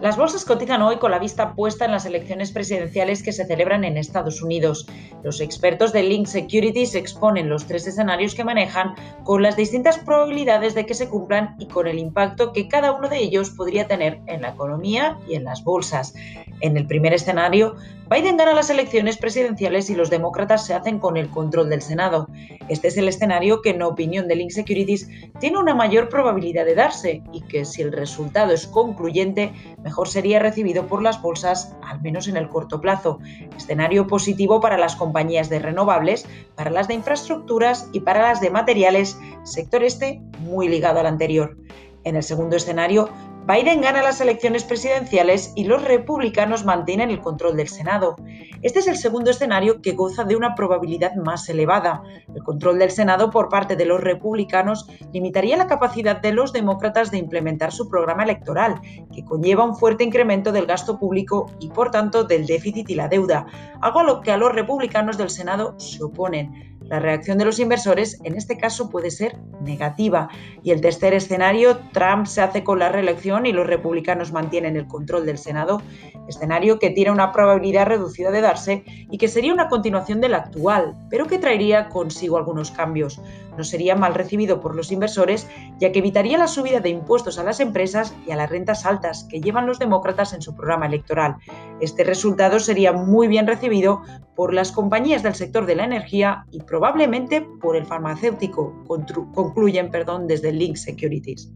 Las bolsas cotizan hoy con la vista puesta en las elecciones presidenciales que se celebran en Estados Unidos. Los expertos de Link Securities exponen los tres escenarios que manejan con las distintas probabilidades de que se cumplan y con el impacto que cada uno de ellos podría tener en la economía y en las bolsas. En el primer escenario, Biden gana las elecciones presidenciales y los demócratas se hacen con el control del Senado. Este es el escenario que, en opinión de Link Securities, tiene una mayor probabilidad de darse y que, si el resultado es concluyente, mejor sería recibido por las bolsas, al menos en el corto plazo. Escenario positivo para las compañías de renovables, para las de infraestructuras y para las de materiales, sector este muy ligado al anterior. En el segundo escenario, Biden gana las elecciones presidenciales y los republicanos mantienen el control del Senado. Este es el segundo escenario que goza de una probabilidad más elevada. El control del Senado por parte de los republicanos limitaría la capacidad de los demócratas de implementar su programa electoral, que conlleva un fuerte incremento del gasto público y por tanto del déficit y la deuda, algo a lo que a los republicanos del Senado se oponen. La reacción de los inversores en este caso puede ser negativa. Y el tercer escenario, Trump se hace con la reelección y los republicanos mantienen el control del Senado, escenario que tiene una probabilidad reducida de darse y que sería una continuación del actual, pero que traería consigo algunos cambios. No sería mal recibido por los inversores, ya que evitaría la subida de impuestos a las empresas y a las rentas altas que llevan los demócratas en su programa electoral. Este resultado sería muy bien recibido por las compañías del sector de la energía y probablemente por el farmacéutico, concluyen perdón, desde Link Securities.